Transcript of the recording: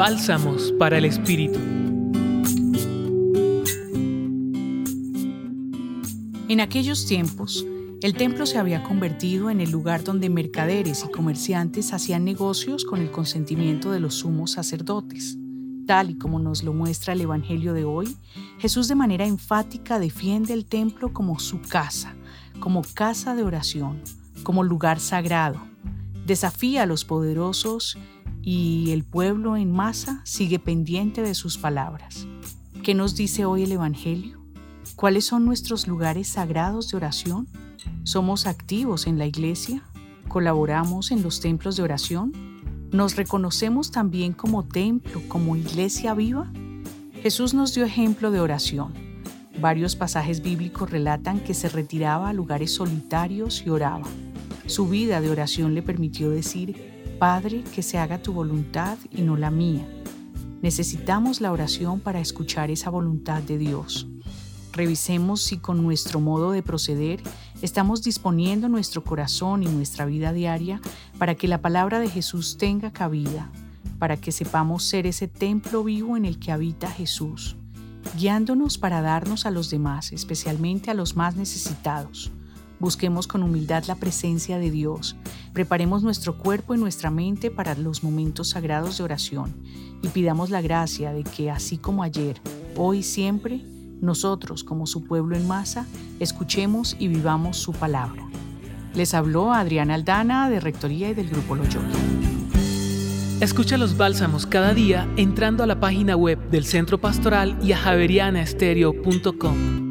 Bálsamos para el Espíritu. En aquellos tiempos, el templo se había convertido en el lugar donde mercaderes y comerciantes hacían negocios con el consentimiento de los sumos sacerdotes. Tal y como nos lo muestra el Evangelio de hoy, Jesús de manera enfática defiende el templo como su casa, como casa de oración, como lugar sagrado. Desafía a los poderosos y el pueblo en masa sigue pendiente de sus palabras. ¿Qué nos dice hoy el Evangelio? ¿Cuáles son nuestros lugares sagrados de oración? ¿Somos activos en la iglesia? ¿Colaboramos en los templos de oración? ¿Nos reconocemos también como templo, como iglesia viva? Jesús nos dio ejemplo de oración. Varios pasajes bíblicos relatan que se retiraba a lugares solitarios y oraba. Su vida de oración le permitió decir, Padre, que se haga tu voluntad y no la mía. Necesitamos la oración para escuchar esa voluntad de Dios. Revisemos si con nuestro modo de proceder estamos disponiendo nuestro corazón y nuestra vida diaria para que la palabra de Jesús tenga cabida, para que sepamos ser ese templo vivo en el que habita Jesús, guiándonos para darnos a los demás, especialmente a los más necesitados. Busquemos con humildad la presencia de Dios, preparemos nuestro cuerpo y nuestra mente para los momentos sagrados de oración y pidamos la gracia de que, así como ayer, hoy y siempre, nosotros, como su pueblo en masa, escuchemos y vivamos su palabra. Les habló Adriana Aldana de Rectoría y del Grupo Loyola. Escucha los bálsamos cada día entrando a la página web del Centro Pastoral y a javerianaestereo.com.